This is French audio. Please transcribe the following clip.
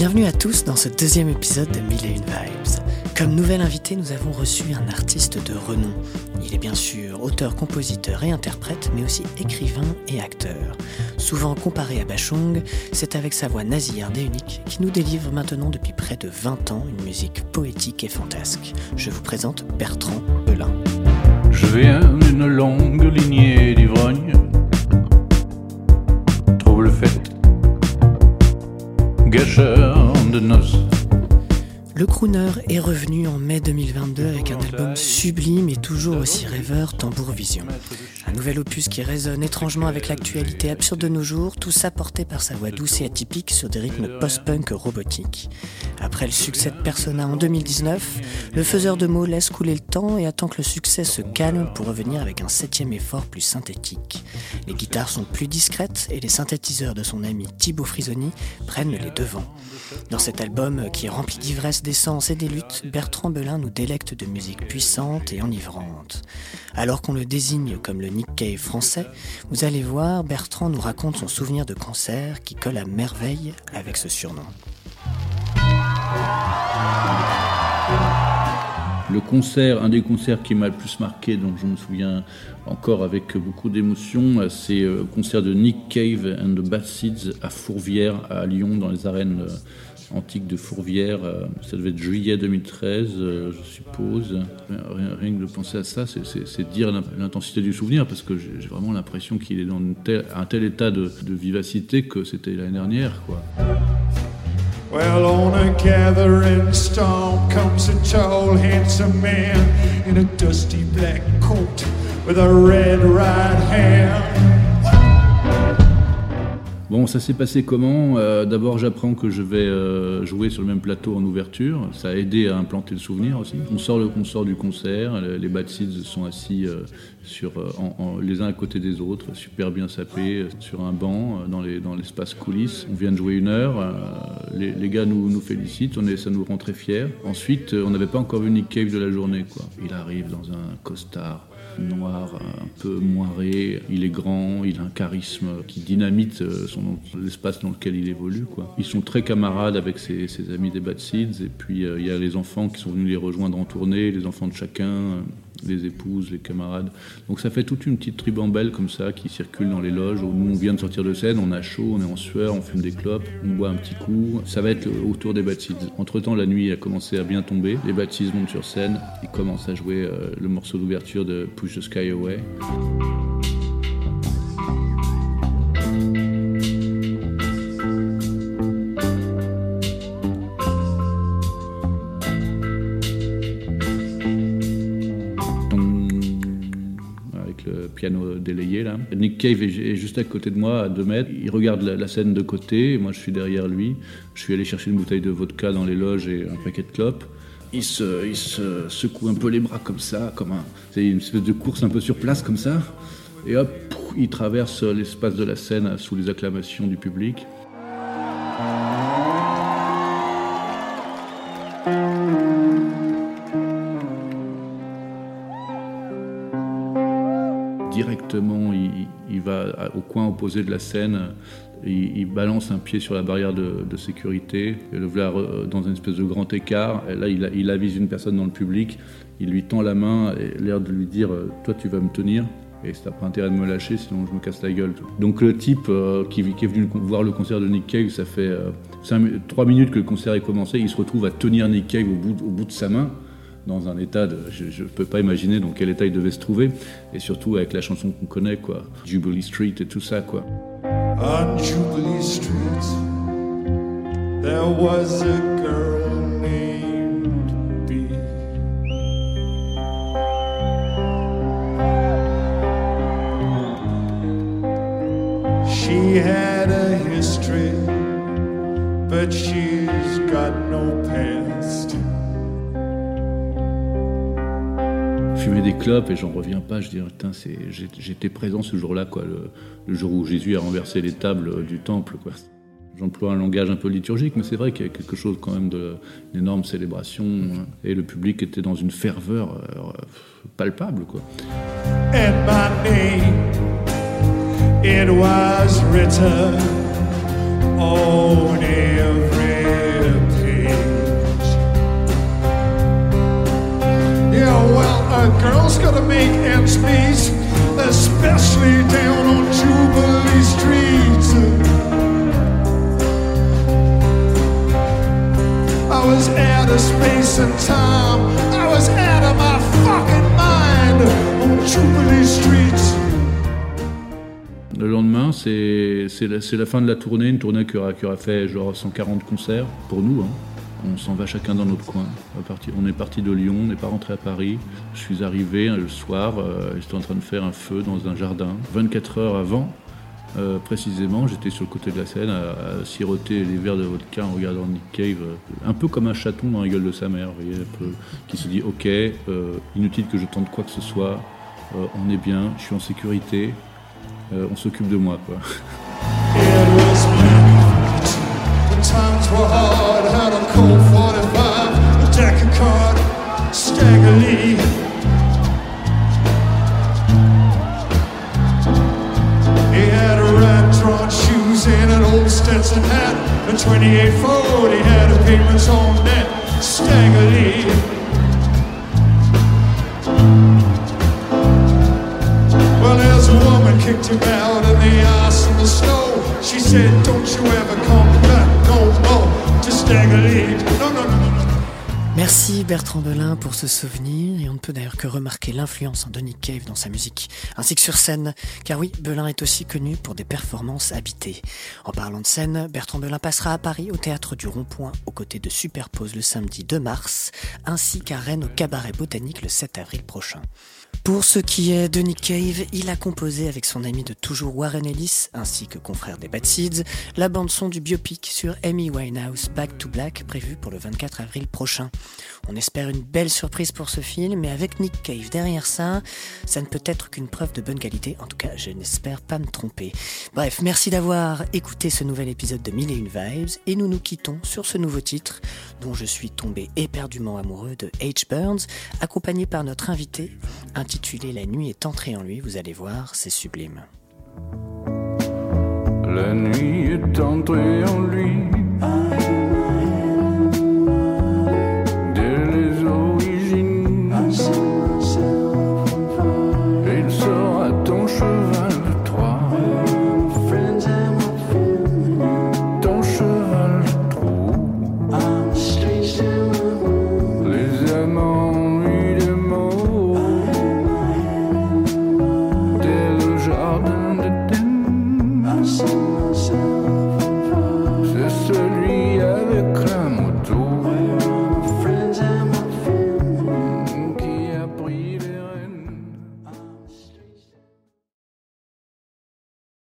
Bienvenue à tous dans ce deuxième épisode de Mille et une Vibes. Comme nouvel invité, nous avons reçu un artiste de renom. Il est bien sûr auteur, compositeur et interprète, mais aussi écrivain et acteur. Souvent comparé à Bachung, c'est avec sa voix nasillarde et unique qui nous délivre maintenant depuis près de 20 ans une musique poétique et fantasque. Je vous présente Bertrand Belin. Je viens d'une longue lignée d'ivrognes. Trouble fait, gâcheur de noces. Le crooner est revenu en mai 2022 avec un album sublime et toujours aussi rêveur, Tambour Vision. Un nouvel opus qui résonne étrangement avec l'actualité absurde de nos jours, tout ça porté par sa voix douce et atypique sur des rythmes post-punk robotiques. Après le succès de Persona en 2019, le faiseur de mots laisse couler le temps et attend que le succès se calme pour revenir avec un septième effort plus synthétique. Les guitares sont plus discrètes et les synthétiseurs de son ami Thibaut Frisoni prennent les devants. Dans cet album qui est rempli d'ivresse d'essence et des luttes, Bertrand Belin nous délecte de musique puissante et enivrante. Alors qu'on le désigne comme le Nick Cave français, vous allez voir, Bertrand nous raconte son souvenir de concert qui colle à merveille avec ce surnom. Le concert, un des concerts qui m'a le plus marqué, dont je me souviens encore avec beaucoup d'émotion, c'est le concert de Nick Cave and the Bad Seeds à Fourvière, à Lyon, dans les arènes antiques de Fourvière. Euh, Ça devait être juillet 2013, euh, je suppose. Rien, que de penser à ça, c'est- dire l'in- l'intensité du souvenir, parce que j'ai vraiment l'impression qu'il est dans un tel état de, vivacité que c'était l'année dernière. Quoi. Well, on a gathering storm comes a tall, handsome man in a dusty black coat with a red right. Bon, ça s'est passé comment? Euh, D'abord, j'apprends que je vais euh, jouer sur le même plateau en ouverture. Ça a aidé à implanter le souvenir aussi. On sort, du concert, les, Bad sont assis euh, sur, les uns à côté des autres, super bien sapés, sur un banc dans les- dans l'espace coulisses. On vient de jouer une heure, les, gars nous, félicitent, ça nous rend très fiers. Ensuite, on n'avait pas encore vu Nick Cave de la journée. Il arrive dans un costard noir, un peu moiré. Il est grand, il a un charisme qui dynamite euh, l'espace dans lequel il évolue. Quoi. Ils sont très camarades avec ses, ses amis des Bad Seeds. Et puis euh, il y a les enfants qui sont venus les rejoindre en tournée, les enfants de chacun, euh, les épouses, les camarades. Donc ça fait toute une petite ribambelle comme ça qui circule dans les loges. Nous on vient de sortir de scène, on a chaud, on est en sueur, on fume des clopes, on boit un petit coup. Ça va être autour des Seeds. Entre temps, la nuit a commencé à bien tomber. Les Seeds montent sur scène. Ils commencent à jouer euh, le morceau d'ouverture de Push the Sky Away. Délayé là. Nick Cave est, juste à côté de moi, à 2 mètres. Il regarde la, scène de côté, moi je suis derrière lui. Je suis allé chercher une bouteille de vodka dans les loges et un paquet de clopes. Il se, il se secoue un peu les bras comme ça, comme un, c'est une espèce de course un peu sur place comme ça. Et hop, il traverse l'espace de la scène sous les acclamations du public. Directement, il, va au coin opposé de la scène, il, balance un pied sur la barrière de, sécurité, et le voilà dans une espèce de grand écart. Et là, il, avise une personne dans le public, il lui tend la main, et l'air de lui dire euh, Toi, tu vas me tenir. Et ça n'a pas intérêt de me lâcher, sinon je me casse la gueule. Donc le type euh, qui, est venu voir le concert de Nick Cave, ça fait euh, cinq mi- trois minutes que le concert est commencé, il se retrouve à tenir Nick Cave au bout de sa main dans un état de. Je ne peux pas imaginer dans quel état il devait se trouver. Et surtout avec la chanson qu'on connaît, quoi. Jubilee Street et tout ça, quoi. On Jubilee Street, there was a girl Fumer des clopes et j'en reviens pas. Je dis, putain, c'est, j'ai- j'étais présent ce jour-là, quoi. Le, jour où Jésus a renversé les tables du temple. J'emploie un langage un peu liturgique, mais c'est vrai qu'il y a quelque chose quand même de une énorme célébration hein. et le public était dans une ferveur euh, palpable, quoi. it was written on girl's gotta make ends meet, especially down on Jubilee Street. I was out of space and time. I was out of my fucking mind on Jubilee Street. Le lendemain, c'est la, la, fin de la tournée, une tournée qui aura, qui aura fait genre 140 concerts pour nous. Hein. On s'en va chacun dans notre coin. On est parti de Lyon, on n'est pas rentré à Paris. Je suis arrivé le soir, euh, j'étais en train de faire un feu dans un jardin. 24 heures avant, euh, précisément, j'étais sur le côté de la scène à, siroter les verres de vodka en regardant Nick Cave, euh, un peu comme un chaton dans la gueule de sa mère, vous voyez, qui se dit Ok, euh, inutile que je tente quoi que ce soit, on est bien, je suis en sécurité, on s'occupe de moi. Quoi. Colt 45, a Decker. He had a rat drawn shoes and an old Stetson hat, a 28 Ford, he had a on net, Staggerly. kicked him out in the ice and the snow. She said, Don't you ever come. Merci Bertrand Belin pour ce souvenir et on ne peut d'ailleurs que remarquer l'influence de Nick Cave dans sa musique, ainsi que sur scène, car oui, Belin est aussi connu pour des performances habitées. En parlant de scène, Bertrand Belin passera à Paris au théâtre du Rond-Point aux côtés de Superpose le samedi 2 mars, ainsi qu'à Rennes au Cabaret Botanique le 7 avril prochain. Pour ce qui est de Nick Cave, il a composé avec son ami de toujours Warren Ellis, ainsi que confrère des Bad Seeds, la bande-son du biopic sur Amy Winehouse Back to Black prévu pour le 24 avril prochain. On espère une belle surprise pour ce film, mais avec Nick Cave derrière ça, ça ne peut être qu'une preuve de bonne qualité, en tout cas je n'espère pas me tromper. Bref, merci d'avoir écouté ce nouvel épisode de Mille et une Vibes, et nous nous quittons sur ce nouveau titre, dont je suis tombé éperdument amoureux de H. Burns, accompagné par notre invité, un intitulé La nuit est entrée en lui, vous allez voir, c'est sublime. La nuit est entrée en lui.